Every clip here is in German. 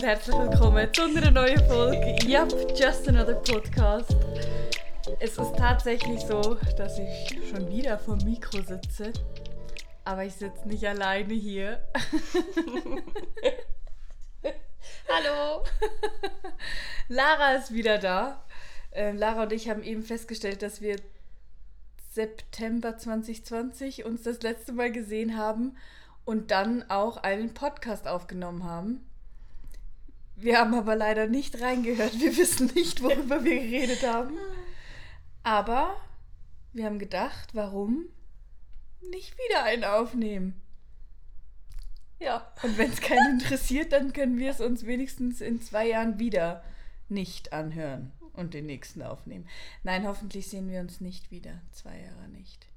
und herzlich willkommen zu einer neuen Folge. Yep, just another podcast. Es ist tatsächlich so, dass ich schon wieder vor dem Mikro sitze. Aber ich sitze nicht alleine hier. Hallo! Lara ist wieder da. Äh, Lara und ich haben eben festgestellt, dass wir September 2020 uns das letzte Mal gesehen haben und dann auch einen Podcast aufgenommen haben. Wir haben aber leider nicht reingehört. Wir wissen nicht, worüber wir geredet haben. Aber wir haben gedacht, warum nicht wieder einen aufnehmen? Ja. Und wenn es keinen interessiert, dann können wir es uns wenigstens in zwei Jahren wieder nicht anhören und den nächsten aufnehmen. Nein, hoffentlich sehen wir uns nicht wieder. Zwei Jahre nicht.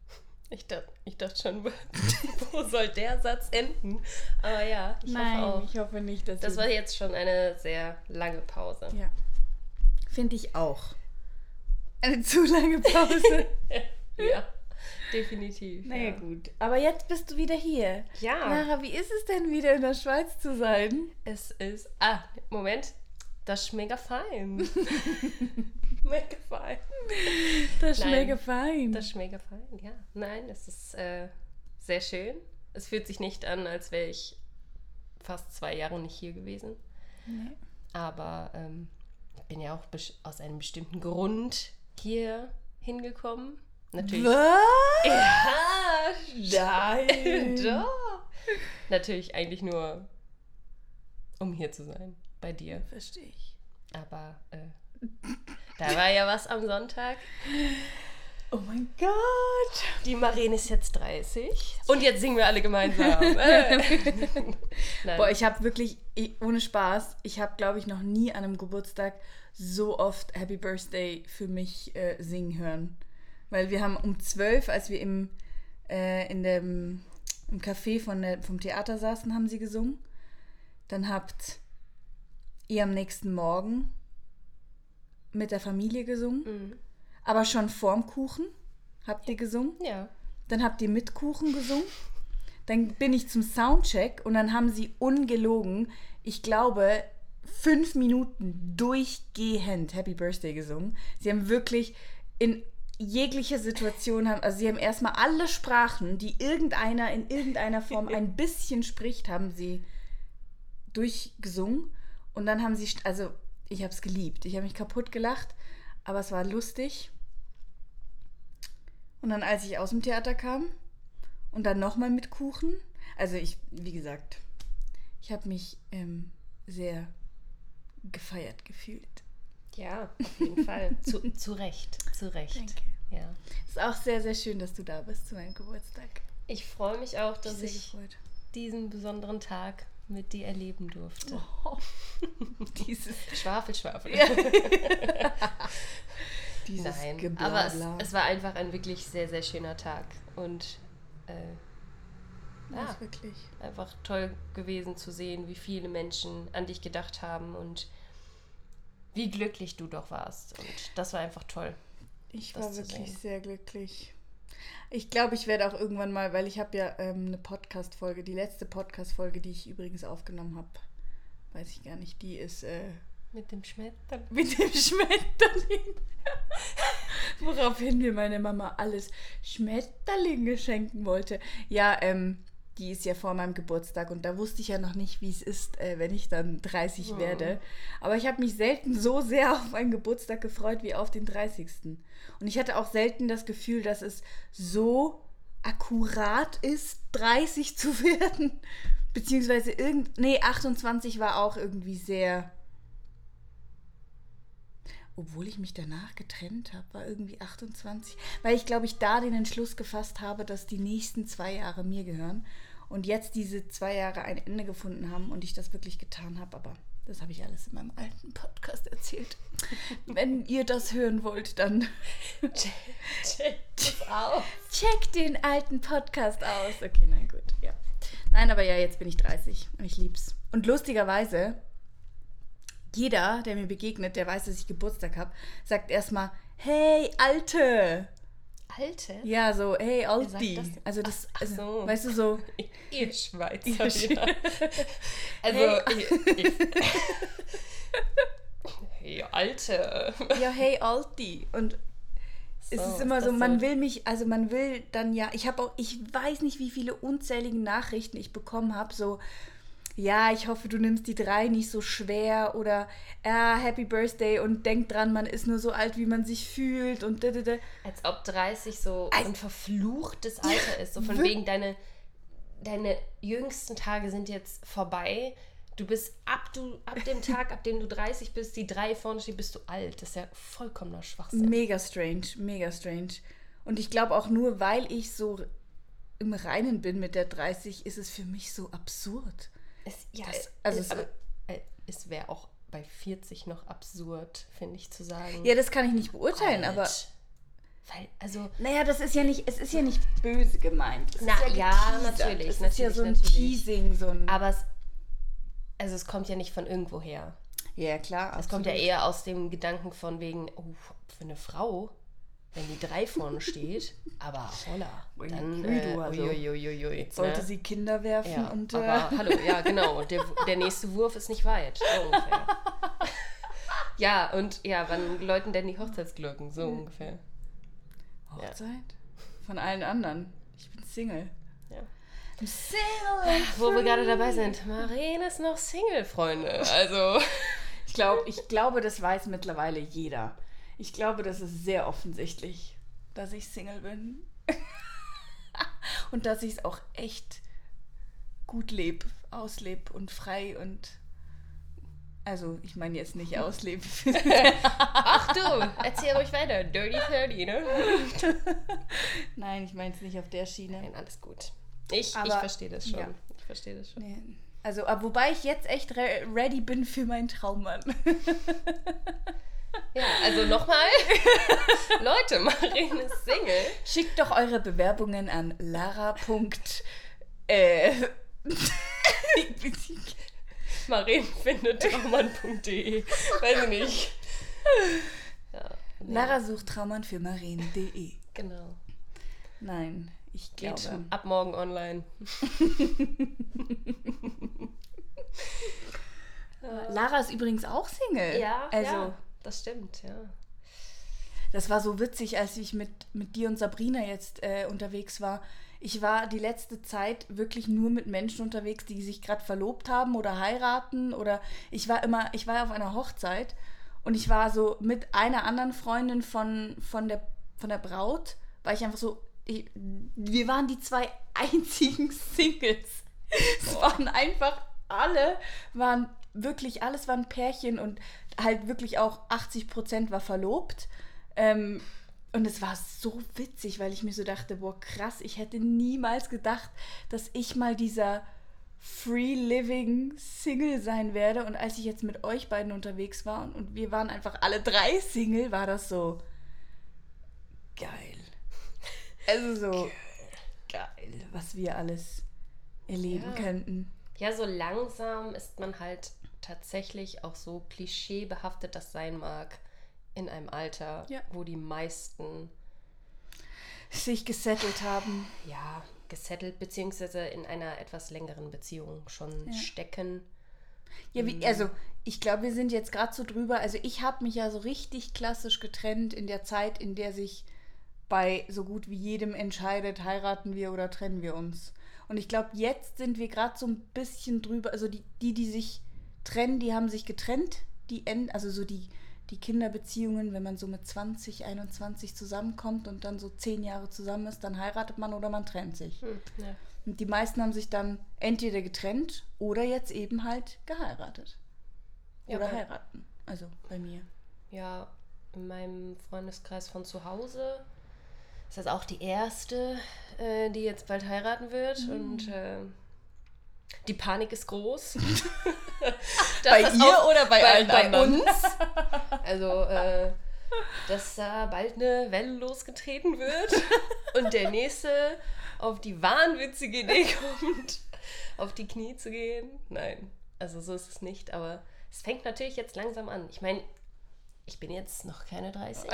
Ich dachte, ich dachte schon, wo soll der Satz enden? Aber ja, ich Nein, hoffe auch. ich hoffe nicht, dass Das war jetzt schon eine sehr lange Pause. Ja. Finde ich auch. Eine zu lange Pause. Ja, definitiv. naja, ja. gut. Aber jetzt bist du wieder hier. Ja, Lara, wie ist es denn wieder in der Schweiz zu sein? es ist. Ah, Moment. Das ist mega fein. mega fein. Das ist Nein. mega fein. Das ist mega fein, ja. Nein, es ist äh, sehr schön. Es fühlt sich nicht an, als wäre ich fast zwei Jahre nicht hier gewesen. Nee. Aber ähm, ich bin ja auch aus einem bestimmten Grund hier hingekommen. Natürlich. Was? Ja, Nein. doch. Natürlich eigentlich nur, um hier zu sein, bei dir. Verstehe ich. Aber äh, da war ja was am Sonntag. Oh mein Gott. Die Marene ist jetzt 30. Und jetzt singen wir alle gemeinsam. Äh. Boah, ich habe wirklich, ich, ohne Spaß, ich habe, glaube ich, noch nie an einem Geburtstag so oft Happy Birthday für mich äh, singen hören. Weil wir haben um 12, als wir im, äh, in dem, im Café von der, vom Theater saßen, haben sie gesungen. Dann habt ihr am nächsten Morgen mit der Familie gesungen, Mhm. aber schon vorm Kuchen habt ihr gesungen. Ja. Dann habt ihr mit Kuchen gesungen. Dann bin ich zum Soundcheck und dann haben sie ungelogen, ich glaube, fünf Minuten durchgehend Happy Birthday gesungen. Sie haben wirklich in jeglicher Situation, haben, also sie haben erstmal alle Sprachen, die irgendeiner in irgendeiner Form ein bisschen spricht, haben sie durchgesungen. Und dann haben sie, also ich habe es geliebt. Ich habe mich kaputt gelacht, aber es war lustig. Und dann, als ich aus dem Theater kam und dann nochmal mit Kuchen, also ich, wie gesagt, ich habe mich ähm, sehr gefeiert gefühlt. Ja, auf jeden Fall. Zu, zu Recht. Zu Recht. Danke. Ja. Ist auch sehr, sehr schön, dass du da bist zu meinem Geburtstag. Ich freue mich auch, dass ich gefreut. diesen besonderen Tag mit dir erleben durfte. Oh, dieses Schwafel, Schwafel. dieses Nein, Geblabla. aber es, es war einfach ein wirklich sehr, sehr schöner Tag. Und äh, ja, wirklich. einfach toll gewesen zu sehen, wie viele Menschen an dich gedacht haben und wie glücklich du doch warst. Und das war einfach toll. Ich war wirklich sehen. sehr glücklich. Ich glaube, ich werde auch irgendwann mal, weil ich habe ja ähm, eine Podcast-Folge, die letzte Podcast-Folge, die ich übrigens aufgenommen habe, weiß ich gar nicht, die ist äh, Mit dem Schmetterling. mit dem Schmetterling. Woraufhin mir meine Mama alles Schmetterlinge schenken wollte. Ja, ähm, die ist ja vor meinem Geburtstag und da wusste ich ja noch nicht, wie es ist, äh, wenn ich dann 30 Hm. werde. Aber ich habe mich selten so sehr auf meinen Geburtstag gefreut wie auf den 30. Und ich hatte auch selten das Gefühl, dass es so akkurat ist, 30 zu werden. Beziehungsweise irgend. Nee, 28 war auch irgendwie sehr. Obwohl ich mich danach getrennt habe, war irgendwie 28. Weil ich, glaube ich, da den Entschluss gefasst habe, dass die nächsten zwei Jahre mir gehören. Und jetzt diese zwei Jahre ein Ende gefunden haben und ich das wirklich getan habe. Aber das habe ich alles in meinem alten Podcast erzählt. Wenn ihr das hören wollt, dann auf. check den alten Podcast aus. Okay, nein, gut. Ja. Nein, aber ja, jetzt bin ich 30 und ich lieb's. Und lustigerweise, jeder, der mir begegnet, der weiß, dass ich Geburtstag habe, sagt erstmal, hey, Alte. Alte? Ja, so, hey, Alti. das? Also das, Ach also, so. weißt du, so, Ihr Schweizer Ihr Sch-. Also, Hey. ich, ich, hey, Alte. ja, hey, Alti. Und es So, ist immer so, man so? will mich, also man will dann ja, ich habe auch, ich weiß nicht, wie viele unzählige Nachrichten ich bekommen habe, so, ja, ich hoffe, du nimmst die drei nicht so schwer oder ja, Happy Birthday und denk dran, man ist nur so alt, wie man sich fühlt und da, da, da. Als ob 30 so Als- ein verfluchtes Alter ist. So von wegen, deine, deine jüngsten Tage sind jetzt vorbei. Du bist ab, du, ab dem Tag, ab dem du 30 bist, die drei vorne steht, bist du alt. Das ist ja vollkommener Schwachsinn. Mega strange, mega strange. Und ich glaube auch nur, weil ich so im Reinen bin mit der 30, ist es für mich so absurd. Es, ja, Das- äh, also äh, es- äh, es wäre auch bei 40 noch absurd, finde ich, zu sagen. Ja, das kann ich nicht beurteilen, alt. aber Weil, also, naja, das ist ja nicht, es ist ja nicht böse gemeint. Es Na, ist ja, geteasert. natürlich, Es ist ja so ein natürlich. Teasing, so ein. aber es, also es kommt ja nicht von irgendwo her. ja, klar. Es kommt ja eher aus dem Gedanken von wegen, oh, für eine Frau, wenn die drei vorne steht, aber holla, Ui, dann ui, äh, du, also. uiuiuiui, Sollte ne? sie Kinder werfen ja, und. Äh, aber hallo, ja genau, der, der nächste Wurf ist nicht weit, so ungefähr. ja, und ja, wann läuten denn die Hochzeitsglocken, so ungefähr. Hochzeit? Von allen anderen. Ich bin Single. Ja. I'm Single. and Wo wir gerade dabei sind, Maren ist noch Single, Freunde, also... Ich, glaub, ich glaube, das weiß mittlerweile jeder. Ich glaube, das ist sehr offensichtlich, dass ich Single bin. und dass ich es auch echt gut lebe, auslebe und frei und. Also, ich meine jetzt nicht auslebe. Ach du, erzähl ruhig weiter, Dirty 30, ne? Nein, ich meine es nicht auf der Schiene. Nein, alles gut. Ich, ich verstehe das schon. ja. Ich verstehe das schon. Nee. Also, aber wobei ich jetzt echt re ready bin für meinen Traummann. Ja, also nochmal. Leute, Maren ist Single. Schickt doch eure Bewerbungen an lara. Äh, Maren findet traumann.de. Weiß ich nicht. Ja, nee, Lara sucht Traummann für marien.de. Genau. Nein, ich Geht glaube. ab morgen online. Lara ist übrigens auch Single. Ja, also ja, das stimmt, ja. das war so witzig, als ich mit, mit dir und Sabrina jetzt äh, unterwegs war. Ich war die letzte Zeit wirklich nur mit Menschen unterwegs, die sich gerade verlobt haben oder heiraten oder ich war immer, ich war auf einer Hochzeit und ich war so mit einer anderen Freundin von, von, der, von der Braut, war ich einfach so, ich, wir waren die zwei einzigen Singles. Es waren einfach alle, waren wirklich, alles waren Pärchen und halt wirklich auch 80 Prozent war verlobt. Ähm, und es war so witzig, weil ich mir so dachte, boah, krass, ich hätte niemals gedacht, dass ich mal dieser Free Living Single sein werde. Und als ich jetzt mit euch beiden unterwegs war und, wir waren einfach alle drei Single, war das so geil. Also so geil, was wir alles erleben Ja. könnten. Ja, so langsam ist man halt tatsächlich auch so klischeebehaftet das sein mag in einem Alter, Ja. wo die meisten Sich gesettelt haben. ja gesettelt beziehungsweise in einer etwas längeren Beziehung schon Ja. stecken. Ja, wie, also ich glaube, wir sind jetzt gerade so drüber. Also ich habe mich ja so richtig klassisch getrennt in der Zeit, in der sich bei so gut wie jedem entscheidet, heiraten wir oder trennen wir uns. Und ich glaube, jetzt sind wir gerade so ein bisschen drüber. Also die, die, die sich trennen, die haben sich getrennt. Die end, also so die, die Kinderbeziehungen, wenn man so mit 20, 21 zusammenkommt und dann so zehn Jahre zusammen ist, dann heiratet man oder man trennt sich. Hm, ja. Und die meisten haben sich dann entweder getrennt oder jetzt eben halt geheiratet. Ja, oder heiraten. Also bei mir. ja, in meinem Freundeskreis von zu Hause ist das auch die erste, äh, die jetzt bald heiraten wird. Mhm. Und äh, die Panik ist groß. Bei ihr oder bei allen bei anderen? uns. Also, äh, dass da bald eine Welle losgetreten wird und der nächste auf die wahnwitzige Idee kommt, auf die Knie zu gehen. Nein, also so ist es nicht, aber es fängt natürlich jetzt langsam an. Ich meine, ich bin jetzt noch keine 30.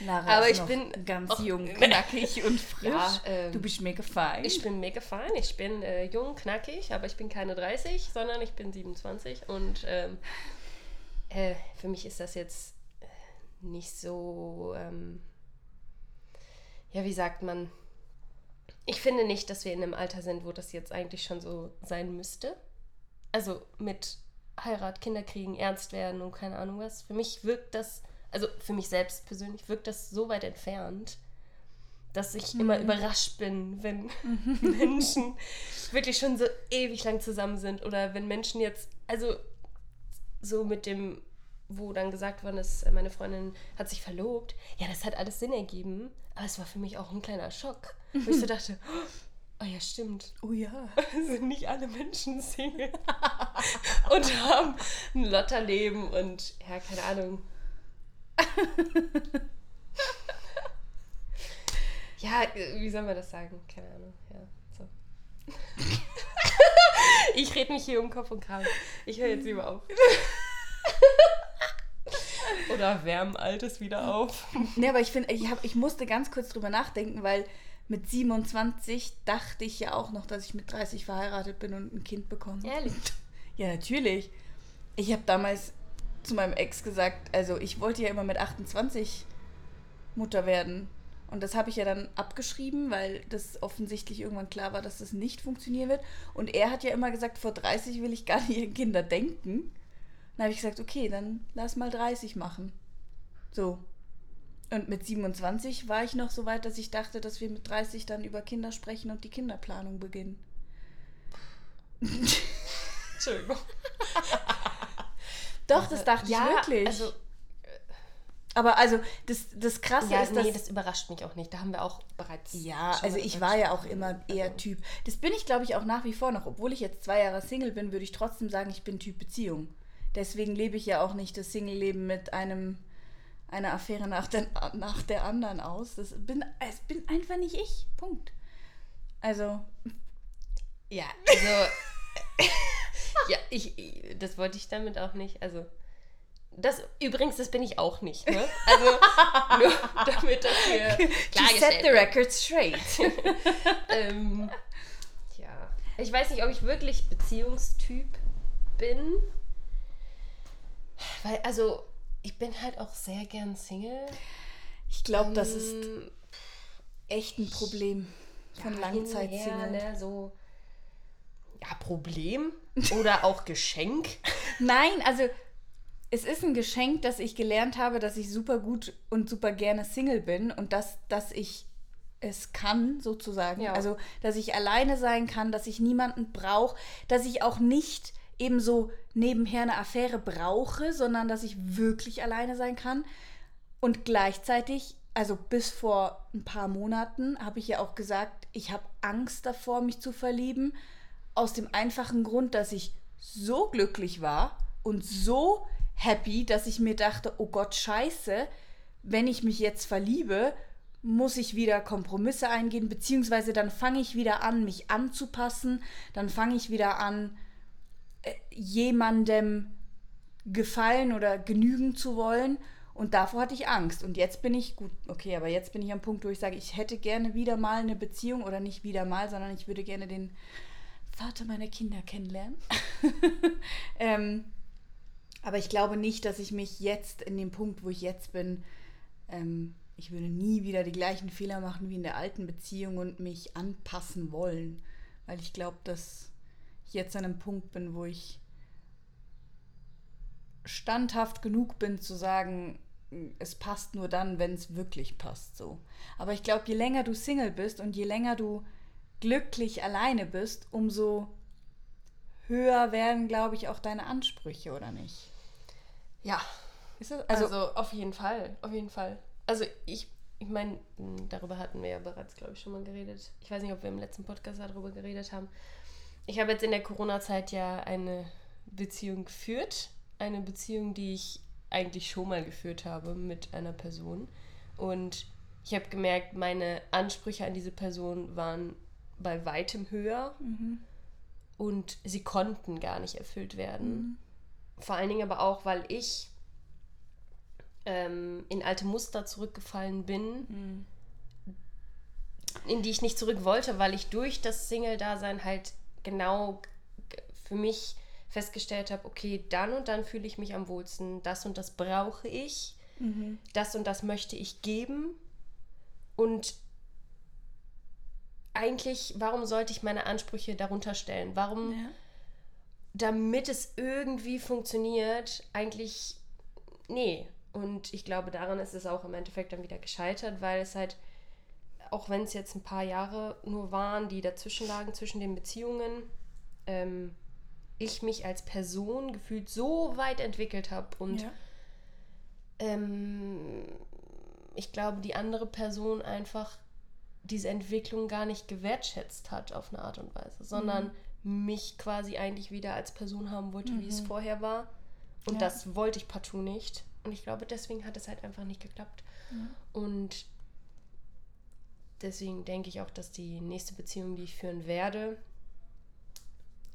Lara Aber ich bin ganz auch- jung, knackig und frisch. Ja, ähm, du bist mega fein. Ich bin mega fein, ich bin äh, jung, knackig, aber ich bin keine 30, sondern ich bin 27 und ähm, äh, für mich ist das jetzt äh, nicht so, ähm, ja, wie sagt man, ich finde nicht, dass wir in einem Alter sind, wo das jetzt eigentlich schon so sein müsste. Also mit Heirat, Kinder kriegen, ernst werden und keine Ahnung was. Für mich wirkt das, also für mich selbst persönlich wirkt das so weit entfernt, dass ich immer überrascht bin, wenn Menschen wirklich schon so ewig lang zusammen sind oder wenn Menschen jetzt, also so mit dem, wo dann gesagt worden ist, äh, meine Freundin hat sich verlobt, ja, das hat alles Sinn ergeben, aber es war für mich auch ein kleiner Schock, wo ich so dachte, oh ja, stimmt, oh ja. sind nicht alle Menschen Single und haben ein Lotterleben und ja, keine Ahnung. Ja, wie soll man das sagen? Keine Ahnung. Ja, so. ich rede mich hier um Kopf und Kragen. Ich höre jetzt lieber auf. Oder wärmen Altes wieder auf. Nee, aber ich finde, ich, hab- ich musste ganz kurz drüber nachdenken, weil mit 27 dachte ich ja auch noch, dass ich mit 30 verheiratet bin und ein Kind bekomme. Ehrlich. Ja, natürlich. Ich habe damals zu meinem Ex gesagt, also ich wollte ja immer mit 28 Mutter werden. Und das habe ich ja dann abgeschrieben, weil das offensichtlich irgendwann klar war, dass das nicht funktionieren wird. Und er hat ja immer gesagt, vor 30 will ich gar nicht an Kinder denken. Dann habe ich gesagt, okay, dann lass mal 30 machen. So. Und mit 27 war ich noch so weit, dass ich dachte, dass wir mit 30 dann über Kinder sprechen und die Kinderplanung beginnen. Entschuldigung. Doch, das dachte ja, ich wirklich. Also, Aber also das, das Krasse ja, ist, nee, dass... das überrascht mich auch nicht. Da haben wir auch bereits. ja, also ich war ja auch immer eher Also, Typ. Das bin ich, glaube ich, auch nach wie vor noch. Obwohl ich jetzt zwei Jahre Single bin, würde ich trotzdem sagen, ich bin Typ Beziehung. Deswegen lebe ich ja auch nicht das Single-Leben mit einem einer Affäre nach der, nach der anderen aus. Das bin, es bin einfach nicht ich. Punkt. Also, Ja, also. ja, ich, ich- das wollte ich damit auch nicht. Also. Das, übrigens, das bin ich auch nicht. Ne? Also, nur damit das hier to set klargestellt the record straight. ähm, ja. Ich weiß nicht, ob ich wirklich Beziehungstyp bin. Weil, also, ich bin halt auch sehr gern Single. Ich glaube, das ist Ähm, echt ein Problem von ja, Langzeitsingle. Ne, so, ja, Problem oder auch Geschenk. Nein, also es ist ein Geschenk, dass ich gelernt habe, dass ich super gut und super gerne Single bin und dass, dass ich es kann, sozusagen. Ja. Also, dass ich alleine sein kann, dass ich niemanden brauche, dass ich auch nicht eben so nebenher eine Affäre brauche, sondern dass ich wirklich alleine sein kann. Und gleichzeitig, also bis vor ein paar Monaten, habe ich ja auch gesagt, ich habe Angst davor, mich zu verlieben. Aus dem einfachen Grund, dass ich so glücklich war und so happy, dass ich mir dachte, oh Gott, scheiße, wenn ich mich jetzt verliebe, muss ich wieder Kompromisse eingehen, beziehungsweise dann fange ich wieder an, mich anzupassen, dann fange ich wieder an, äh, jemandem gefallen oder genügen zu wollen. Und davor hatte ich Angst. Und jetzt bin ich, gut, okay, aber jetzt bin ich am Punkt, wo ich sage, ich hätte gerne wieder mal eine Beziehung oder nicht wieder mal, sondern ich würde gerne den Vater meiner Kinder kennenlernen. ähm, aber ich glaube nicht, dass ich mich jetzt in dem Punkt, wo ich jetzt bin, ähm, ich würde nie wieder die gleichen Fehler machen wie in der alten Beziehung und mich anpassen wollen. Weil ich glaube, dass ich jetzt an einem Punkt bin, wo ich standhaft genug bin zu sagen, es passt nur dann, wenn es wirklich passt so. Aber ich glaube, je länger du Single bist und je länger du glücklich alleine bist, umso höher werden, glaube ich, auch deine Ansprüche, oder nicht? Ja, also, also, auf jeden Fall, auf jeden Fall. Also ich, ich meine, darüber hatten wir ja bereits, glaube ich, schon mal geredet. Ich weiß nicht, ob wir im letzten Podcast darüber geredet haben. Ich habe jetzt in der Corona-Zeit ja eine Beziehung geführt. Eine Beziehung, die ich eigentlich schon mal geführt habe mit einer Person. Und ich habe gemerkt, meine Ansprüche an diese Person waren bei weitem höher. Und sie konnten gar nicht erfüllt werden. Vor allen Dingen aber auch, weil ich ähm, in alte Muster zurückgefallen bin, in die ich nicht zurück wollte, weil ich durch das Single-Dasein halt genau für mich festgestellt habe, okay, dann und dann fühle ich mich am wohlsten, das und das brauche ich, das und das möchte ich geben. Und eigentlich, warum sollte ich meine Ansprüche darunter stellen? Warum Ja. damit es irgendwie funktioniert, eigentlich nee. Und ich glaube, daran ist es auch im Endeffekt dann wieder gescheitert, weil es halt, auch wenn es jetzt ein paar Jahre nur waren, die dazwischen lagen, zwischen den Beziehungen, ähm, ich mich als Person gefühlt so weit entwickelt habe und Ja. ähm, ich glaube, die andere Person einfach diese Entwicklung gar nicht gewertschätzt hat auf eine Art und Weise, sondern mich quasi eigentlich wieder als Person haben wollte, wie es vorher war. Und Ja. das wollte ich partout nicht. Und ich glaube, deswegen hat es halt einfach nicht geklappt. Und deswegen denke ich auch, dass die nächste Beziehung, die ich führen werde,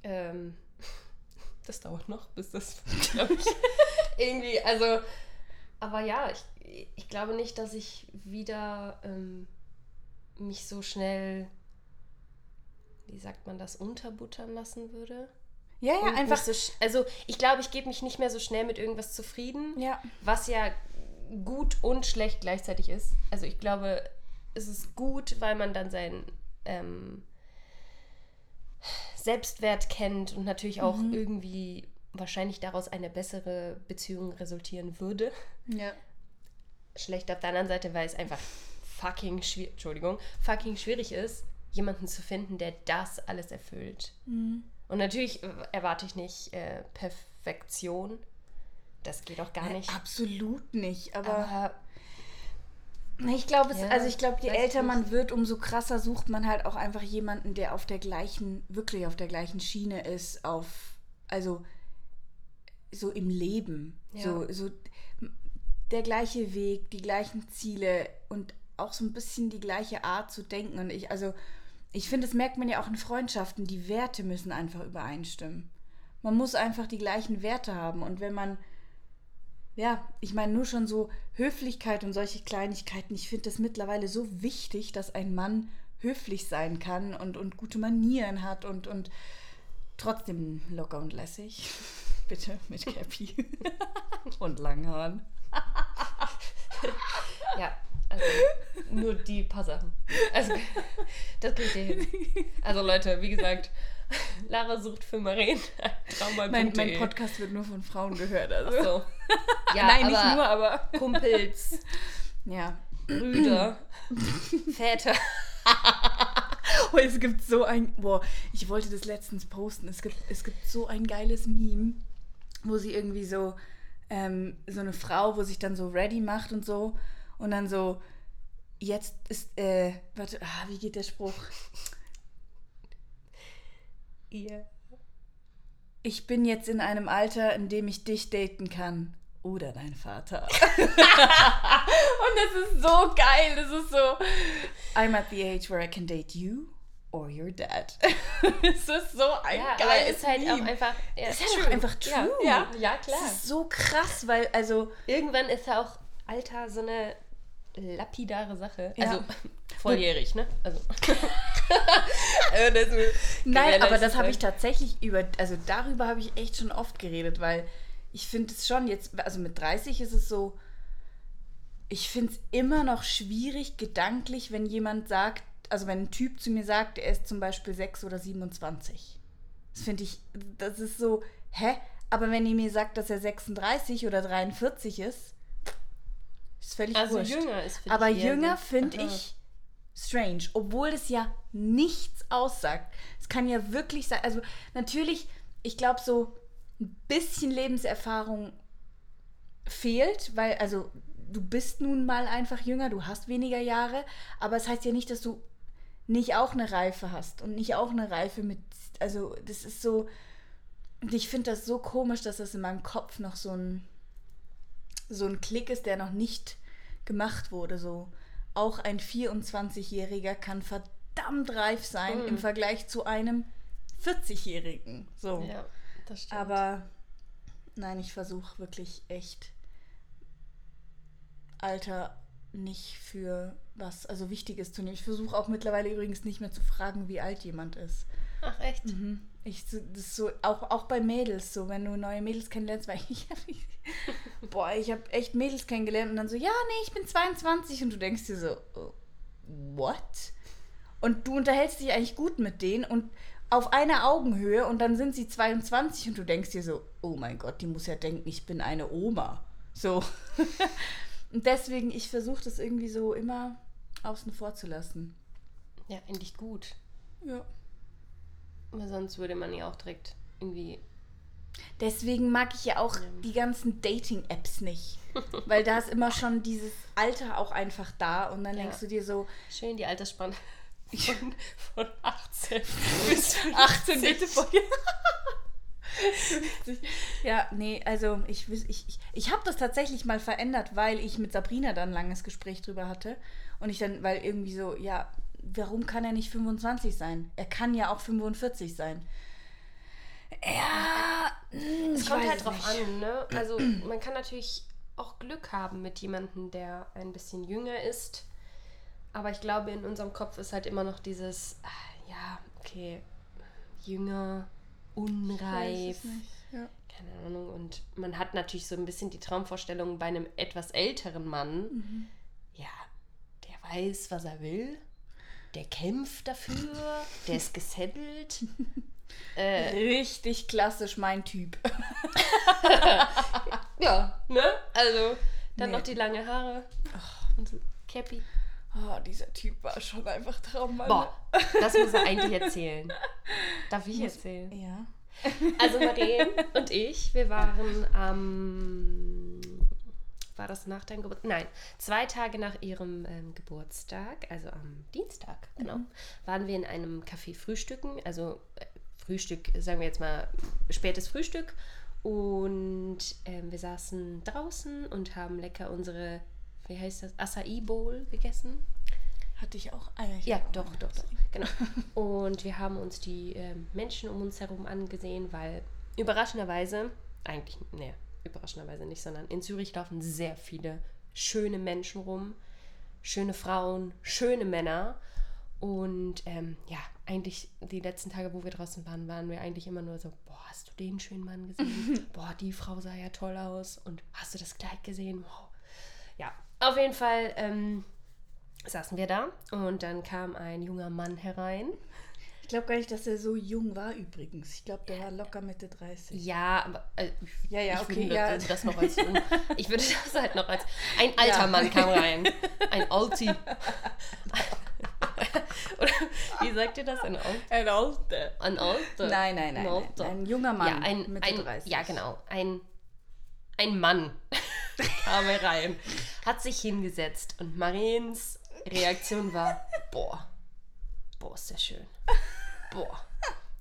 ähm, das dauert noch, bis das, glaube ich, irgendwie, also, aber ja, ich, ich glaube nicht, dass ich wieder ähm, mich so schnell, wie sagt man das, unterbuttern lassen würde. Ja, ja, Und einfach. so, also ich glaube, ich gebe mich nicht mehr so schnell mit irgendwas zufrieden, Ja. was ja gut und schlecht gleichzeitig ist. Also ich glaube, es ist gut, weil man dann seinen ähm, Selbstwert kennt und natürlich auch irgendwie wahrscheinlich daraus eine bessere Beziehung resultieren würde. Ja. Schlecht auf der anderen Seite, weil es einfach fucking schwierig, Entschuldigung, fucking schwierig ist, jemanden zu finden, der das alles erfüllt. Und natürlich äh, erwarte ich nicht äh, Perfektion. Das geht auch gar nicht. Absolut nicht. Aber Aber ich glaube, Ja, also ich glaube, je älter man wird, umso krasser sucht man halt auch einfach jemanden, der auf der gleichen, wirklich auf der gleichen Schiene ist, auf, also so im Leben. Ja. So, so der gleiche Weg, die gleichen Ziele und auch so ein bisschen die gleiche Art zu denken. Und ich, also, ich finde, das merkt man ja auch in Freundschaften, die Werte müssen einfach übereinstimmen. Man muss einfach die gleichen Werte haben. Und wenn man ja, ich meine nur schon so Höflichkeit und solche Kleinigkeiten. Ich finde das mittlerweile so wichtig, dass ein Mann höflich sein kann und, und gute Manieren hat und, und trotzdem locker und lässig. Bitte mit Cappy und langen Haaren. ja, also nur die paar Sachen. Also, das kriegt ihr hin. Also Leute, wie gesagt, Lara sucht für Maren. Mein, mein Podcast wird nur von Frauen gehört. Also. So. Ja, Nein, nicht nur, aber. Kumpels, Ja. Brüder, Väter. Oh, es gibt so ein. Boah, ich wollte das letztens posten. Es gibt, es gibt so ein geiles Meme, wo sie irgendwie so. Ähm, so eine Frau, wo sich dann so ready macht und so. Und dann so. Jetzt ist. Äh, warte, ah, wie geht der Spruch? Ihr. Ich bin jetzt in einem Alter, in dem ich dich daten kann. Oder dein Vater. und das ist so geil. Das ist so. I'm at the age where I can date you or your dad. es ist so ein Ja, geiles ist halt Meme. auch einfach. Ja, ist halt auch einfach Ja, true. Ja, ja, klar. Das ist so krass, weil, also, Irgendwann ist ja auch Alter so eine lapidare Sache. Ja. Also volljährig, ne? Also. Nein, aber das habe ich tatsächlich über, also darüber habe ich echt schon oft geredet, weil ich finde es schon jetzt, also mit 30 ist es so, ich finde es immer noch schwierig gedanklich, wenn jemand sagt, also wenn ein Typ zu mir sagt, er ist zum Beispiel 6 oder 27. Das finde ich, das ist so, hä? Aber wenn ihr mir sagt, dass er 36 oder 43 ist, ist völlig Also wurscht. jünger ist für Aber eher jünger finde ich strange, obwohl es ja nichts aussagt. Es kann ja wirklich sein, also natürlich, ich glaube, so ein bisschen Lebenserfahrung fehlt, weil, also du bist nun mal einfach jünger, du hast weniger Jahre, aber es heißt ja nicht, dass du nicht auch eine Reife hast und nicht auch eine Reife mit, also das ist so, ich finde das so komisch, dass das in meinem Kopf noch so ein, so ein Klick ist, der noch nicht gemacht wurde, so. Auch ein 24-Jähriger kann verdammt reif sein im Vergleich zu einem 40-Jährigen. So. Ja, das stimmt. Aber nein, ich versuche wirklich echt Alter nicht für was, also Wichtiges zu nehmen. Ich versuche auch mittlerweile übrigens nicht mehr zu fragen, wie alt jemand ist. Ach, echt? Mhm. Ich, so- das so, auch, auch bei Mädels, so, wenn du neue Mädels kennenlernst, weil ich, boah, ich habe echt Mädels kennengelernt und dann so, ja, nee, ich bin 22 und du denkst dir so, oh, what? Und du unterhältst dich eigentlich gut mit denen und auf einer Augenhöhe und dann sind sie 22 und du denkst dir so, oh mein Gott, die muss ja denken, ich bin eine Oma. So. und deswegen, ich versuche das irgendwie so immer außen vor zu lassen. Ja, endlich gut. Ja. Aber sonst würde man ja auch direkt irgendwie. Deswegen mag ich ja auch die ganzen Dating-Apps nicht. Weil da ist immer schon dieses Alter auch einfach da und dann Ja. denkst du dir so, Schön die Altersspanne von, von 18 bis 18 bitte vorher. ja, nee, also ich, ich, ich, ich habe das tatsächlich mal verändert, weil ich mit Sabrina dann ein langes Gespräch drüber hatte. Und ich dann, weil irgendwie so, ja, warum kann er nicht 25 sein? Er kann ja auch 45 sein. Ja, mm, Es kommt halt drauf nicht. an, ne? Also man kann natürlich auch Glück haben mit jemandem, der ein bisschen jünger ist. Aber ich glaube, in unserem Kopf ist halt immer noch dieses, ah, ja, okay, jünger, unreif, nicht, Ja. keine Ahnung. Und man hat natürlich so ein bisschen die Traumvorstellung bei einem etwas älteren Mann, Mhm. ja, der weiß, was er will, der kämpft dafür, der ist gesettelt. äh, Richtig klassisch mein Typ. Ja, ne? Also, dann Nee. noch die lange Haare. Und so Cappy. Oh, dieser Typ war schon einfach traumhaft. Boah, das muss er eigentlich erzählen. Darf ich Muss- erzählen? Ja. Also Marien und ich, wir waren am... war das nach deinem Geburtstag? Nein, zwei Tage nach ihrem ähm, Geburtstag, also am Dienstag, genau, waren wir in einem Café frühstücken. Also äh, Frühstück, sagen wir jetzt mal spätes Frühstück. Und ähm, wir saßen draußen und haben lecker unsere, wie heißt das, Acai Bowl gegessen. Hatte ich auch. Ich Ja, auch doch, doch, doch. Genau. Und wir haben uns die ähm, Menschen um uns herum angesehen, weil überraschenderweise, eigentlich, nee, überraschenderweise nicht, sondern in Zürich laufen sehr viele schöne Menschen rum, schöne Frauen, schöne Männer. Und ähm, ja, eigentlich die letzten Tage, wo wir draußen waren, waren wir eigentlich immer nur so, boah, hast du den schönen Mann gesehen? boah, die Frau sah ja toll aus. Und hast du das Kleid gesehen? Wow. Ja, auf jeden Fall ähm, saßen wir da und dann kam ein junger Mann herein. Ich glaube gar nicht, dass er so jung war übrigens. Ich glaube, der war locker Mitte 30. Ja, aber äh, Ja, ja, ich okay, würde ja. das noch als jung. Ich würde das halt noch als ein alter Ja. Mann kam rein. Ein Alti. Oder wie sagt ihr das? Ein Alt? Ein Alter. Ein Alter. Nein, nein, nein. Ein nein. Alter. Ein junger Mann. ja, ein, Mitte ein, 30. ja, genau. Ein, ein Mann kam herein, hat sich hingesetzt und Mariens Reaktion war, boah, boah, ist der schön. Boah.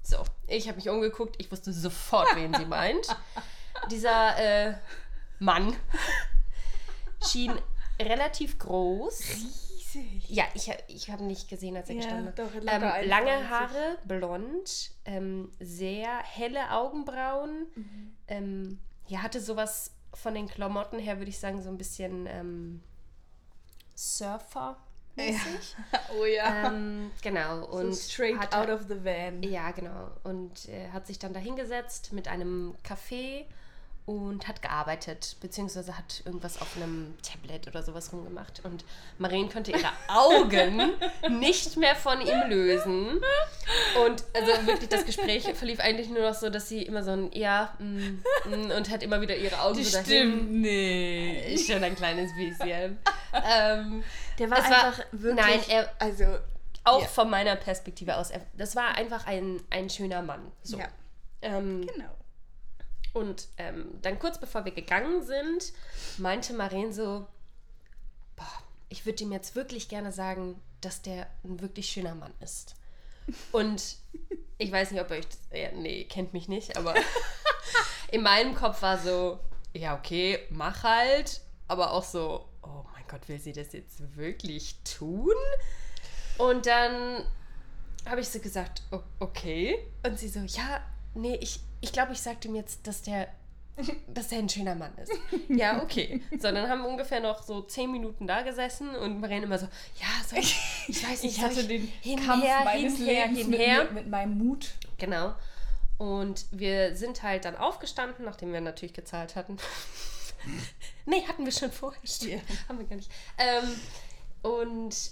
So, ich habe mich umgeguckt, ich wusste sofort, wen sie meint. Dieser äh, Mann schien relativ groß. Riesig. Ja, ich, ich habe nicht gesehen, als er Ja, gestanden hat. doch, Ähm, 21. lange Haare, blond, ähm, sehr helle Augenbrauen. Mhm. Ähm, ja, hatte sowas von den Klamotten her, würde ich sagen, so ein bisschen ähm, Surfer-mäßig. Oh ja. Ähm, genau. Und so straight hatte- out of the van. ja, genau. Und äh, hat sich dann da hingesetzt mit einem Kaffee und hat gearbeitet, beziehungsweise hat irgendwas auf einem Tablet oder sowas rumgemacht. Und Marien konnte ihre Augen nicht mehr von ihm lösen. Und also wirklich, das Gespräch verlief eigentlich nur noch so, dass sie immer so ein Ja mm, mm, und hat immer wieder ihre Augen so dahin. nicht. Schon ein kleines bisschen. ähm, Der war Es war- einfach wirklich. nein, er- Also. auch Ja. von meiner Perspektive aus. er- Das war einfach ein, ein schöner Mann. So. Ja, Ähm, genau. Und ähm, dann kurz bevor wir gegangen sind, meinte Maren so, boah, ich würde ihm jetzt wirklich gerne sagen, dass der ein wirklich schöner Mann ist. Und ich weiß nicht, ob ihr euch das, ja, nee, kennt mich nicht, aber in meinem Kopf war so, ja, okay, mach halt, aber auch so, oh mein Gott, will sie das jetzt wirklich tun? Und dann habe ich so gesagt, okay. Und sie so, ja, nee, ich, ich glaube, ich sagte ihm jetzt, dass der dass er ein schöner Mann ist. Ja, okay. So, dann haben wir ungefähr noch so zehn Minuten da gesessen und Marianne immer so, ja, soll ich, ich weiß nicht, Ich hatte soll den hinher, Kampf meines hinher, Lebens hinher. Mit, mit meinem Mut. Genau. Und wir sind halt dann aufgestanden, nachdem wir natürlich gezahlt hatten. nee, hatten wir schon vorher. Ja. Haben wir gar nicht. Ähm, und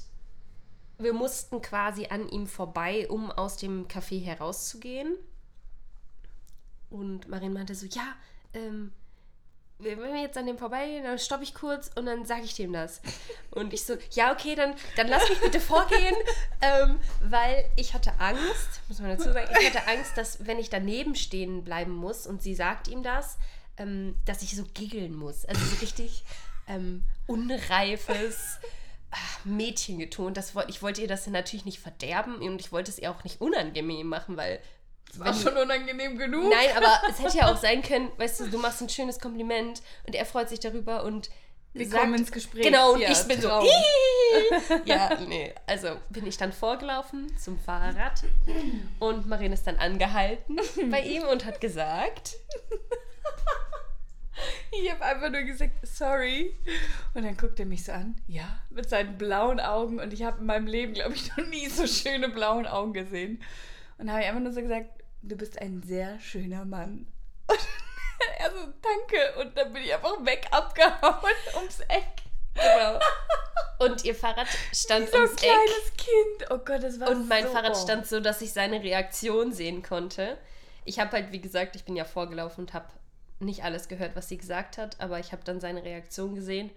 wir mussten quasi an ihm vorbei, um aus dem Café herauszugehen. Und Marin meinte so, ja, ähm, wenn wir jetzt an dem vorbeigehen, dann stoppe ich kurz und dann sage ich dem das. Und ich so, ja, okay, dann, dann lass mich bitte vorgehen, ähm, weil ich hatte Angst, muss man dazu sagen, ich hatte Angst, dass wenn ich daneben stehen bleiben muss und sie sagt ihm das, ähm, dass ich so giggeln muss. Also so richtig ähm, unreifes ah, Mädchen getont. Das, ich wollte ihr das natürlich nicht verderben und ich wollte es ihr auch nicht unangenehm machen, weil War schon unangenehm genug. Nein, aber es hätte ja auch sein können, weißt du, du machst ein schönes Kompliment und er freut sich darüber und Wir sagt, kommen ins Gespräch. Genau, und Ja, ich bin Traum. so. ja, nee. Also bin ich dann vorgelaufen zum Fahrrad und Marine ist dann angehalten bei ihm und hat gesagt, Ich habe einfach nur gesagt, sorry. Und dann guckt er mich so an, ja, mit seinen blauen Augen. Und ich habe in meinem Leben, glaube ich, noch nie so schöne blauen Augen gesehen. Und habe ich einfach nur so gesagt, du bist ein sehr schöner Mann. Und er so, danke. Und dann bin ich einfach weg abgehauen ums Eck. genau. Und ihr Fahrrad stand Wie so ein ums Eck. kleines Kind. Oh Gott, das war Und mein so, Fahrrad stand so, dass ich seine Reaktion sehen konnte. Ich habe halt, wie gesagt, ich bin ja vorgelaufen und habe nicht alles gehört, was sie gesagt hat, aber ich habe dann seine Reaktion gesehen.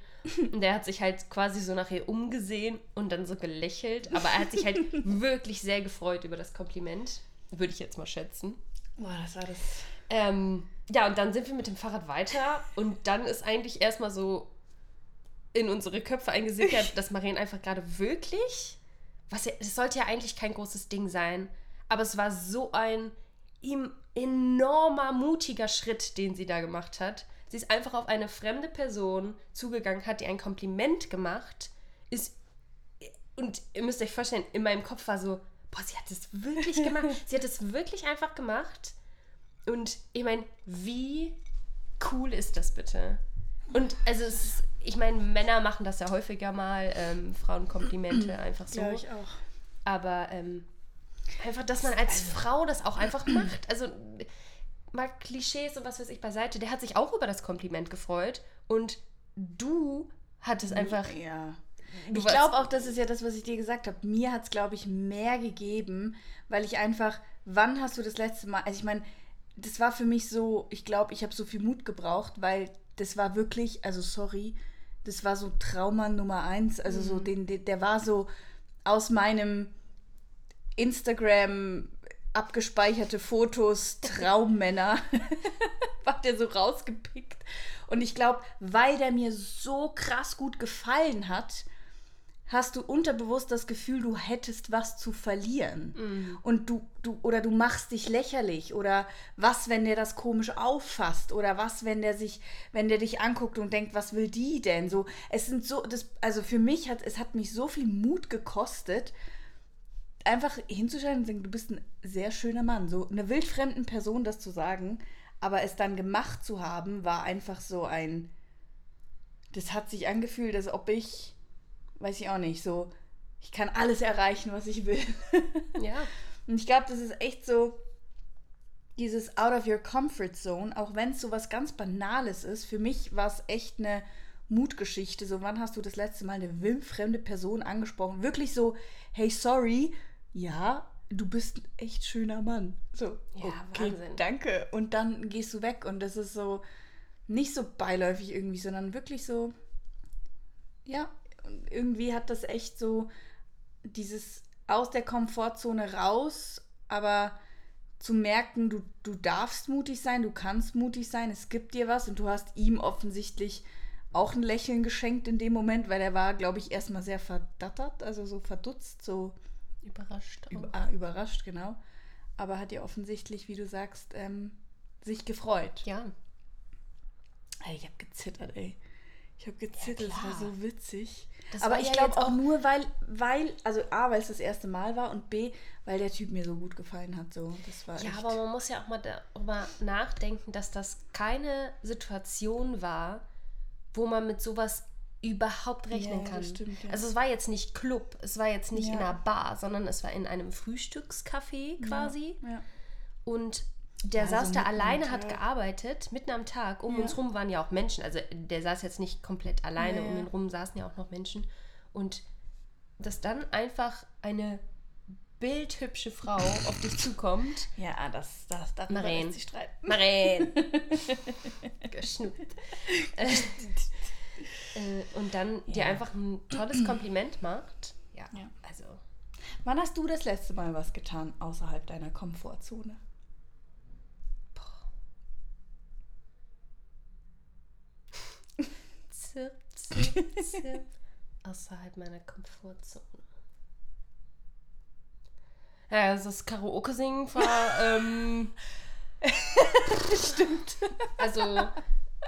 Und der hat sich halt quasi so nach ihr umgesehen und dann so gelächelt. Aber er hat sich halt wirklich sehr gefreut über das Kompliment. Würde ich jetzt mal schätzen. Boah, das war das. Ähm, ja, und dann sind wir mit dem Fahrrad weiter und dann ist eigentlich erstmal so in unsere Köpfe eingesickert, dass Marien einfach gerade wirklich, was ja, das sollte ja eigentlich kein großes Ding sein, aber es war so ein ihm enormer, mutiger Schritt, den sie da gemacht hat. Sie ist einfach auf eine fremde Person zugegangen, hat ihr ein Kompliment gemacht, ist und ihr müsst euch vorstellen, in meinem Kopf war so, boah, sie hat es wirklich gemacht. sie hat es wirklich einfach gemacht. Und ich meine, wie cool ist das bitte? Und also ist, ich meine, Männer machen das ja häufiger mal, ähm, Frauen Komplimente einfach so. Glaube ich auch. Aber ähm, einfach, dass man als Frau das auch einfach macht. Also mal Klischees und was weiß ich beiseite. Der hat sich auch über das Kompliment gefreut und du hattest einfach. Ja. Du Ich glaube auch, das ist ja das, was ich dir gesagt habe. Mir hat es, glaube ich, mehr gegeben, weil ich einfach, wann hast du das letzte Mal, also ich meine, das war für mich so, ich glaube, ich habe so viel Mut gebraucht, weil das war wirklich, also sorry, das war so Trauma Nummer eins. Also so, den, den, der war so aus meinem Instagram abgespeicherte Fotos, Traummänner, war der so rausgepickt. Und ich glaube, weil der mir so krass gut gefallen hat, hast du unterbewusst das Gefühl, du hättest was zu verlieren. Und du, du, oder du machst dich lächerlich. Oder was, wenn der das komisch auffasst? Oder was, wenn der sich, wenn der dich anguckt und denkt, was will die denn? So, es sind so, das, also für mich hat, es hat mich so viel Mut gekostet, einfach hinzustellen und sagen, du bist ein sehr schöner Mann. So eine wildfremden Person das zu sagen, aber es dann gemacht zu haben, war einfach so ein. Das hat sich angefühlt, als ob ich, weiß ich auch nicht, so, ich kann alles erreichen, was ich will. Ja. Und ich glaube, das ist echt so dieses Out of your Comfort Zone, auch wenn es so was ganz Banales ist. Für mich war es echt eine Mutgeschichte. So, wann hast du das letzte Mal eine wildfremde Person angesprochen? Wirklich so, hey, sorry, ja, du bist ein echt schöner Mann. So, Ja, okay, Wahnsinn. danke. Und dann gehst du weg und das ist so nicht so beiläufig irgendwie, sondern wirklich so, ja, und irgendwie hat das echt so dieses aus der Komfortzone raus, aber zu merken, du, du darfst mutig sein, du kannst mutig sein, es gibt dir was und du hast ihm offensichtlich auch ein Lächeln geschenkt in dem Moment, weil er war, glaube ich, erstmal sehr verdattert, also so verdutzt, so Überrascht. über, ah, überrascht, genau. Aber hat ja offensichtlich, wie du sagst, ähm, sich gefreut. Ja. Ey, ich habe gezittert, ey. Ich habe gezittert, es war klar. so witzig. Das Aber war ich ja glaube auch nur, weil, weil, also A, weil es das erste Mal war und B, weil der Typ mir so gut gefallen hat. So, das war Ja, echt. aber man muss ja auch mal darüber nachdenken, dass das keine Situation war, wo man mit sowas überhaupt rechnen Ja, das kann. stimmt, ja. Also es war jetzt nicht Club, es war jetzt nicht in Ja. einer Bar, sondern es war in einem Frühstückscafé quasi. Ja. Und der Ja, so saß da alleine, hat gearbeitet, mitten am Tag. Um Ja. uns rum waren ja auch Menschen. Also der saß jetzt nicht komplett alleine, Ja, um ja. ihn rum saßen ja auch noch Menschen. Und dass dann einfach eine bildhübsche Frau auf dich zukommt. Ja, das, das darüber Maren. lässt sich streiten. Maren! Geschnuppt. Äh, äh, und dann dir einfach ein tolles Kompliment macht. Ja, Ja. also. Wann hast du das letzte Mal was getan außerhalb deiner Komfortzone? Zirp, zirp, zirp. Außerhalb meiner Komfortzone. Ja, also das Karaoke-Singen war. Ähm, Stimmt. also,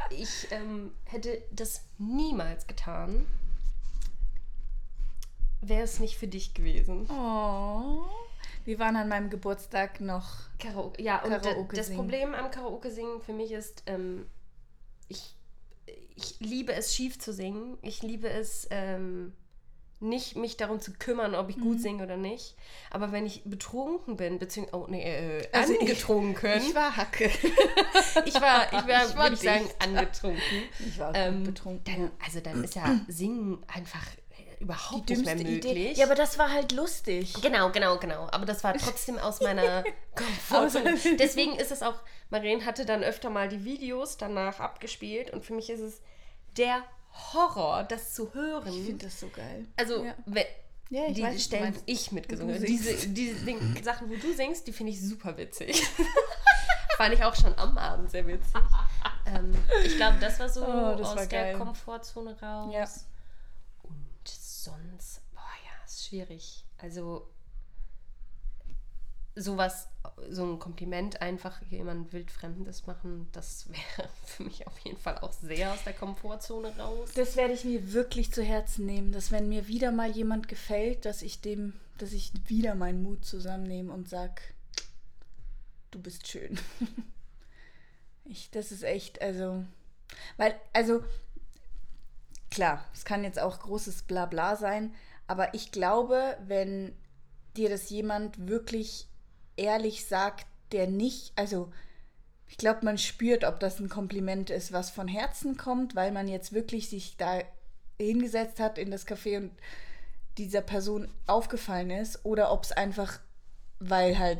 ich ähm, hätte das niemals getan, wäre es nicht für dich gewesen. Oh. Wir waren an meinem Geburtstag noch. Karaoke, ja, und Karaoke das singen. Problem am Karaoke-Singen für mich ist, ähm, ich, ich liebe es, schief zu singen. Ich liebe es, ähm, nicht mich darum zu kümmern, ob ich gut Mhm. singe oder nicht. Aber wenn ich betrunken bin, beziehungsweise, oh nee, äh, Also ich- angetrunken. Ich war Hacke. ich war, ich war, Ich war würde ich sagen, angetrunken. Ich war Ähm, betrunken. Dann, also dann ist ja Singen einfach überhaupt nicht mehr möglich. Ja, aber das war halt lustig. Genau, genau, genau. Aber das war trotzdem aus meiner Komfortzone. Deswegen ist es auch, Maren hatte dann öfter mal die Videos danach abgespielt und für mich ist es der Horror, das zu hören. Ich finde das so geil. also, Ja. we- Ja, die weiß, Stellen, wo ich mitgesungen habe, diese, diese Ding, Sachen, wo du singst, die finde ich super witzig. Fand ich auch schon am Abend sehr witzig. ähm, ich glaube, das war so Oh, das aus war der. Komfortzone raus. Ja. Sonst, boah ja, ist schwierig. Also sowas, so ein Kompliment einfach jemand wildfremdes machen, das wäre für mich auf jeden Fall auch sehr aus der Komfortzone raus. Das werde ich mir wirklich zu Herzen nehmen, dass wenn mir wieder mal jemand gefällt, dass ich dem, dass ich wieder meinen Mut zusammennehme und sag, du bist schön. Ich, das ist echt, also, weil, also, klar, es kann jetzt auch großes Blabla sein, aber ich glaube, wenn dir das jemand wirklich ehrlich sagt, der nicht, also, ich glaube, man spürt, ob das ein Kompliment ist, was von Herzen kommt, weil man jetzt wirklich sich da hingesetzt hat in das Café und dieser Person aufgefallen ist, oder ob es einfach, weil halt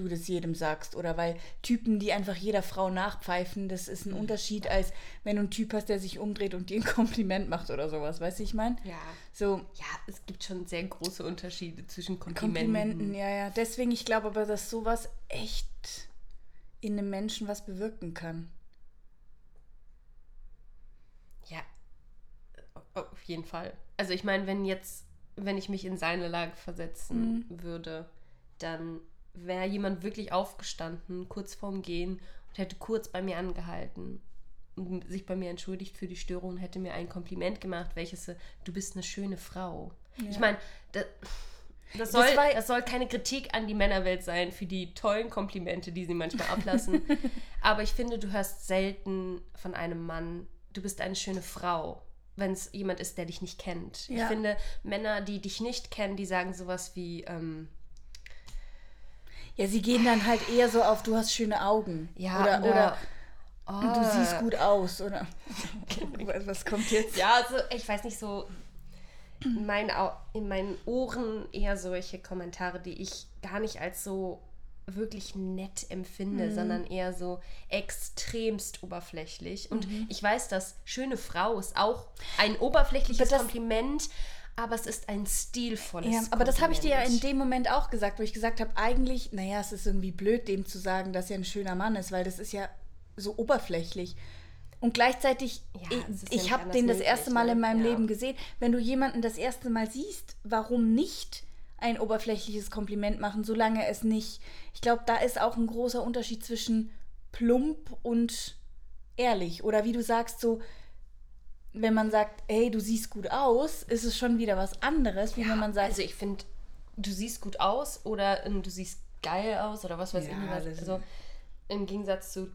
du das jedem sagst, oder weil Typen, die einfach jeder Frau nachpfeifen, das ist ein Unterschied, als wenn du einen Typ hast, der sich umdreht und dir ein Kompliment macht oder sowas, weißt du, ich meine? Ja. So, Ja, es gibt schon sehr große Unterschiede zwischen Komplimenten. Komplimenten, ja, ja. Deswegen, ich glaube aber, dass sowas echt in einem Menschen was bewirken kann. Ja, auf jeden Fall. Also ich meine, wenn jetzt, wenn ich mich in seine Lage versetzen würde, dann wäre jemand wirklich aufgestanden, kurz vorm Gehen und hätte kurz bei mir angehalten und sich bei mir entschuldigt für die Störung und hätte mir ein Kompliment gemacht, welches du bist eine schöne Frau. Ich meine, das, das, soll, war- das soll keine Kritik an die Männerwelt sein für die tollen Komplimente, die sie manchmal ablassen. Aber ich finde, du hörst selten von einem Mann, du bist eine schöne Frau, wenn es jemand ist, der dich nicht kennt. Ich Ja. finde, Männer, die dich nicht kennen, die sagen sowas wie, ähm, Ja, sie gehen dann halt eher so auf, du hast schöne Augen. ja, oder, oder, oh, du siehst gut aus. Oder was kommt jetzt? Ja, also ich weiß nicht, so in meinen, in meinen Ohren eher solche Kommentare, die ich gar nicht als so wirklich nett empfinde, Mhm. sondern eher so extremst oberflächlich. Und Mhm. ich weiß, dass schöne Frau ist auch ein oberflächliches das- Kompliment, aber es ist ein stilvolles Ja, aber das habe ich dir ja in dem Moment auch gesagt, wo ich gesagt habe, eigentlich, naja, es ist irgendwie blöd, dem zu sagen, dass er ein schöner Mann ist, weil das ist ja so oberflächlich. Und gleichzeitig, Ja, ich, ja ich habe den das erste Mal ne? in meinem Ja. Leben gesehen. Wenn du jemanden das erste Mal siehst, warum nicht ein oberflächliches Kompliment machen, solange es nicht. Ich glaube, da ist auch ein großer Unterschied zwischen plump und ehrlich. Oder wie du sagst, so, wenn man sagt, hey, du siehst gut aus, ist es schon wieder was anderes, wie wenn man sagt, Also ich finde, du siehst gut aus oder ähm, du siehst geil aus oder was weiß Ja, ich nicht was. Also im Gegensatz zu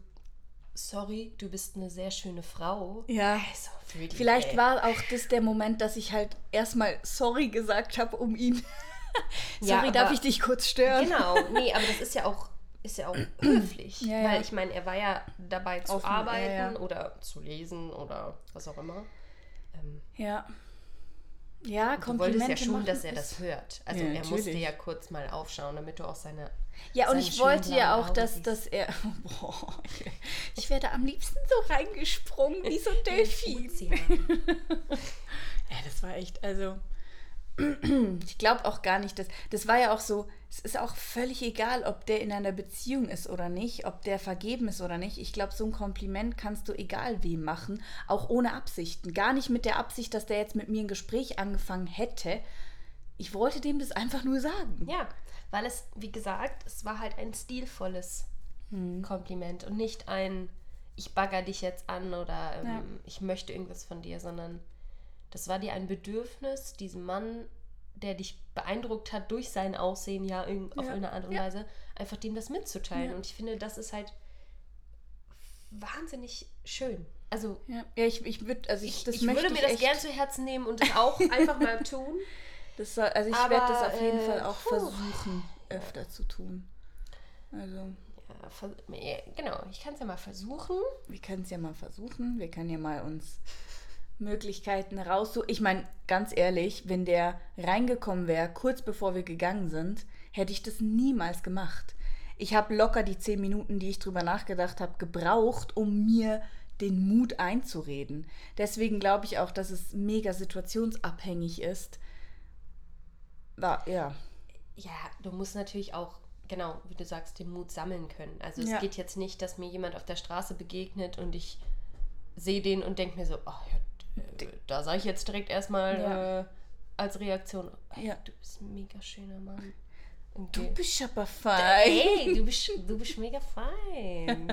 sorry, du bist eine sehr schöne Frau. Ja. Also, die vielleicht Welt. war auch das der Moment, dass ich halt erstmal sorry gesagt habe um ihn. Ja, sorry, darf aber- ich dich kurz stören? Genau, nee, aber das ist ja auch, ist ja auch höflich. Ja, ja. Weil ich meine, er war ja dabei zu Offen, ja, arbeiten ja. oder zu lesen oder was auch immer. Ähm, Ja. Ja, du wolltest Komplimente ja schon, dass er das hört. Also Ja, er musste natürlich. ja kurz mal aufschauen, damit du auch seine. Ja, und ich wollte ja auch, dass, siehst. dass er. Boah, ich wäre da am liebsten so reingesprungen wie so ein Delfin. Ja, das war echt, also. Ich glaube auch gar nicht, dass. Das war ja auch so. Es ist auch völlig egal, ob der in einer Beziehung ist oder nicht, ob der vergeben ist oder nicht. Ich glaube, so ein Kompliment kannst du egal wem machen, auch ohne Absichten. Gar nicht mit der Absicht, dass der jetzt mit mir ein Gespräch angefangen hätte. Ich wollte dem das einfach nur sagen. Ja, weil es, wie gesagt, es war halt ein stilvolles Hm. Kompliment und nicht ein, ich bagger dich jetzt an oder ähm, Ja. ich möchte irgendwas von dir, sondern das war dir ein Bedürfnis, diesem Mann, der dich beeindruckt hat durch sein Aussehen, ja, irgend- auf Ja. irgendeine Art und Ja. Weise, einfach dem das mitzuteilen. Ja. Und ich finde, das ist halt wahnsinnig schön. Also Ja, ich, ich würde, also ich, ich, ich würde mir das echt, gern zu Herzen nehmen und das auch einfach mal tun. Das also ich werde das auf jeden äh, Fall auch puh. versuchen, öfter zu tun. Also, ja, genau, ich kann es ja mal versuchen. wir können es ja mal versuchen. Wir können ja mal uns Möglichkeiten raussuchen. Ich meine, ganz ehrlich, wenn der reingekommen wäre, kurz bevor wir gegangen sind, hätte ich das niemals gemacht. Ich habe locker die zehn Minuten, die ich drüber nachgedacht habe, gebraucht, um mir den Mut einzureden. Deswegen glaube ich auch, dass es mega situationsabhängig ist. Ja. Ja, du musst natürlich auch, genau, wie du sagst, den Mut sammeln können. Also es Ja. geht jetzt nicht, dass mir jemand auf der Straße begegnet und ich sehe den und denke mir so, oh ja, da sage ich jetzt direkt erstmal Ja. äh, als Reaktion, hey, Ja. du bist ein mega schöner Mann. Du Irgendwie. bist aber fein. Hey, du bist, du bist mega fein.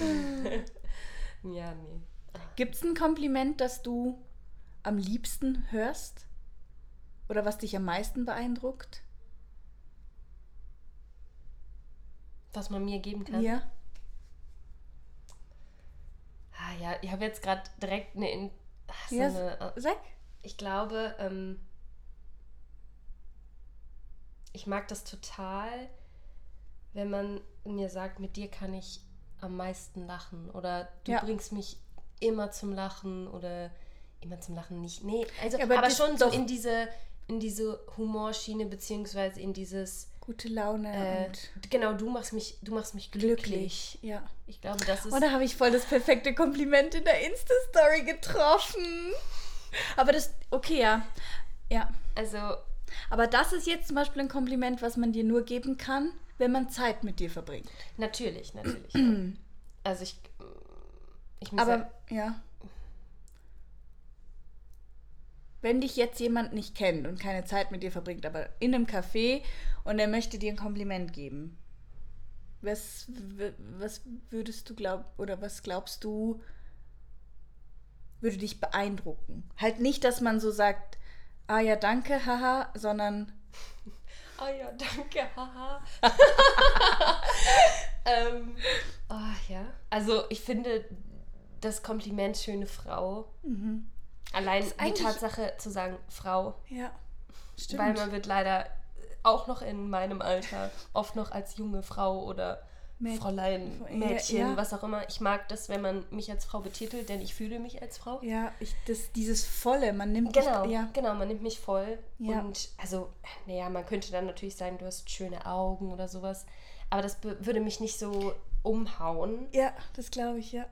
ja, nee. Gibt es ein Kompliment, das du am liebsten hörst? Oder was dich am meisten beeindruckt? Was man mir geben kann. Ja. Ah, ja, ich habe jetzt gerade direkt eine, in, ach, so ja eine äh, sag. Ich glaube, ähm, ich mag das total, wenn man mir sagt, mit dir kann ich am meisten lachen oder du Ja. bringst mich immer zum Lachen oder immer zum Lachen nicht. Nee, also Ja, aber, aber schon so in diese in diese Humorschiene beziehungsweise in dieses Gute Laune äh, und genau, du machst mich du machst mich glücklich. glücklich. Ja. Ich glaube, das ist Oh, da habe ich voll das perfekte Kompliment in der Insta-Story getroffen. Aber das, okay, ja. Ja. also Aber das ist jetzt zum Beispiel ein Kompliment, was man dir nur geben kann, wenn man Zeit mit dir verbringt. natürlich, natürlich. ja. Also ich ich muss ja- Aber, ja. Wenn dich jetzt jemand nicht kennt und keine Zeit mit dir verbringt, aber in einem Café und er möchte dir ein Kompliment geben, was, was würdest du glauben oder was glaubst du, würde dich beeindrucken? Halt nicht, dass man so sagt, ah ja, danke, haha, sondern Ah ja, danke, haha. ähm, oh, ja. Also ich finde das Kompliment schöne Frau. Allein die Tatsache zu sagen Frau, ja, stimmt. weil man wird leider auch noch in meinem Alter oft noch als junge Frau oder Mäd- Fräulein, Ja, Mädchen, ja. was auch immer. Ich mag das, wenn man mich als Frau betitelt, denn ich fühle mich als Frau. ja, ich, das, dieses Volle, man nimmt Genau, dich, ja, genau, man nimmt mich voll. Ja. Und also, naja, man könnte dann natürlich sagen, du hast schöne Augen oder sowas. Aber das würde mich nicht so umhauen. ja, das glaube ich, ja.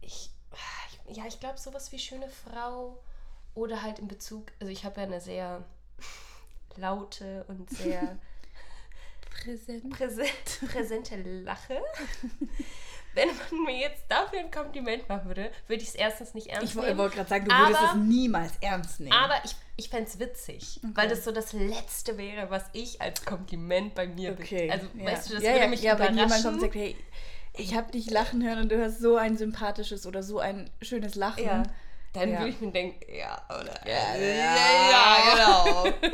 Ich, ich ja, ich glaube, sowas wie schöne Frau oder halt in Bezug, also ich habe ja eine sehr laute und sehr Präsent. präsent, präsente Lache. Wenn man mir jetzt dafür ein Kompliment machen würde, würde ich es erstens nicht ernst Ich nehmen. wollte gerade sagen, du würdest Aber- es niemals ernst nehmen. Aber ich, ich fände es witzig, weil das so das Letzte wäre, was ich als Kompliment bei mir okay. Also, ja. weißt du, das ja, würde ja, mich ja, überraschen. wenn jemand kommt und sagt, hey, ich habe dich lachen hören und du hast so ein sympathisches oder so ein schönes Lachen. Ja. Dann Ja. würde ich mir denken, ja, oder? Ja, ja, ja, genau.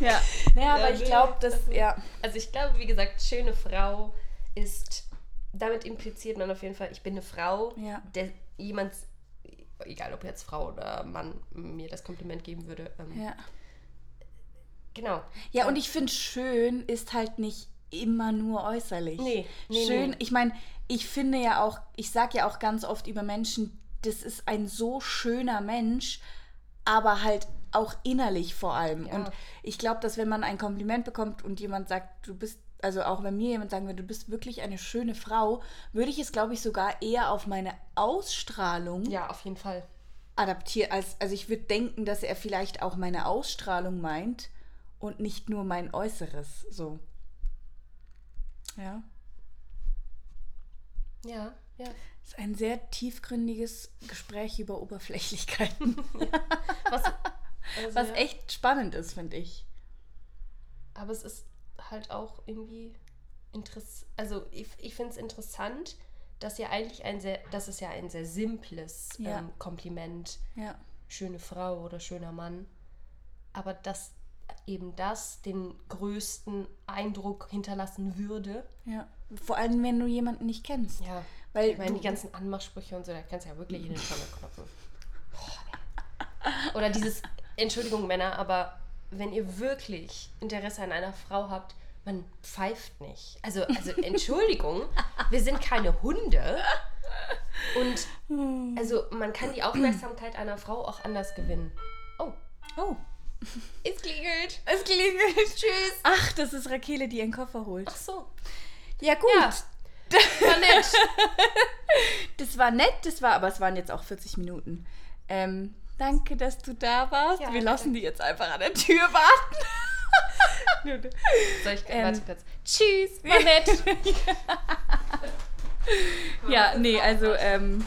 Ja, ja aber ich glaube, dass, ja, Also ich glaube, wie gesagt, schöne Frau ist, damit impliziert man auf jeden Fall, ich bin eine Frau, Ja. der jemand, egal ob jetzt Frau oder Mann, mir das Kompliment geben würde. Ähm, ja. Genau. Ja, und ich finde, schön ist halt nicht immer nur äußerlich. Nee, nee, schön, nee. ich meine, ich finde ja auch, ich sage ja auch ganz oft über Menschen, das ist ein so schöner Mensch, aber halt auch innerlich vor allem. Ja. Und ich glaube, dass wenn man ein Kompliment bekommt und jemand sagt, du bist, also auch wenn mir jemand sagen würde, du bist wirklich eine schöne Frau, würde ich es, glaube ich, sogar eher auf meine Ausstrahlung Ja, auf jeden Fall. adaptieren. Als, also ich würde denken, dass er vielleicht auch meine Ausstrahlung meint und nicht nur mein Äußeres. So. Ja. Ja, ja. Das ist ein sehr tiefgründiges Gespräch über Oberflächlichkeiten. Was, also, Was ja. echt spannend ist, finde ich. Aber es ist halt auch irgendwie interessant. Also ich, ich finde es interessant, dass ja eigentlich ein sehr, das ist ja ein sehr simples Ja. ähm, Kompliment. Ja. Schöne Frau oder schöner Mann. Aber dass eben das den größten Eindruck hinterlassen würde. Ja. Vor allem, wenn du jemanden nicht kennst. Ja. Weil Ich meine, die ganzen Anmachsprüche und so, da kannst du ja wirklich in den Tonne klopfen. Oder dieses, Entschuldigung Männer, aber wenn ihr wirklich Interesse an einer Frau habt, man pfeift nicht. Also, also Entschuldigung, wir sind keine Hunde. Und also man kann die Aufmerksamkeit einer Frau auch anders gewinnen. Oh, Oh, es klingelt. es klingelt. Tschüss. Ach, das ist Rakele, die ihren Koffer holt. Ach so. Ja, gut. Ja. War nett. Das war nett, das war, aber es waren jetzt auch 40 Minuten. Ähm, danke, dass du da warst. Ja, Wir danke. lassen die jetzt einfach an der Tür warten. Soll ich Ähm. warte kurz. Tschüss. War nett. Ja, nee, also ähm,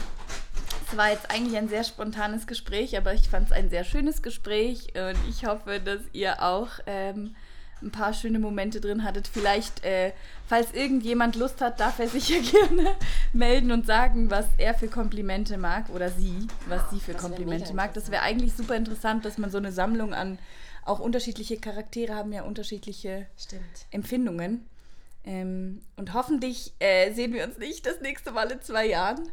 es war jetzt eigentlich ein sehr spontanes Gespräch, aber ich fand es ein sehr schönes Gespräch und ich hoffe, dass ihr auch ähm, ein paar schöne Momente drin hattet. Vielleicht, äh, falls irgendjemand Lust hat, darf er sich ja gerne melden und sagen, was er für Komplimente mag oder sie, was sie für Das Komplimente mag. Das wäre eigentlich super interessant, dass man so eine Sammlung an auch unterschiedliche Charaktere haben ja unterschiedliche Stimmt. Empfindungen. Ähm, und hoffentlich äh, sehen wir uns nicht das nächste Mal in zwei Jahren.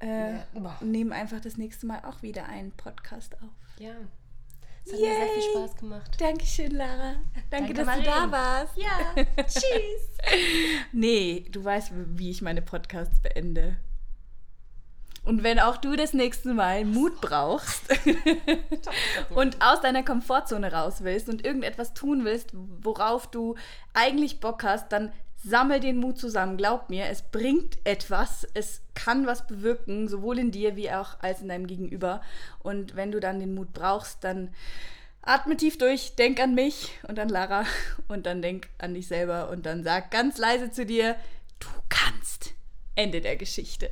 Äh, Ja, nehmen einfach das nächste Mal auch wieder einen Podcast auf. Ja. Es hat mir sehr viel Yay. Spaß gemacht. Dankeschön, Lara. Danke, Danke, dass du da warst. Ja. Tschüss. Nee, du weißt, wie ich meine Podcasts beende. Und wenn auch du das nächste Mal Mut brauchst und aus deiner Komfortzone raus willst und irgendetwas tun willst, worauf du eigentlich Bock hast, dann sammel den Mut zusammen. Glaub mir, es bringt etwas, es kann was bewirken, sowohl in dir wie auch als in deinem Gegenüber. Und wenn du dann den Mut brauchst, dann atme tief durch, denk an mich und an Lara und dann denk an dich selber und dann sag ganz leise zu dir, du kannst. Ende der Geschichte.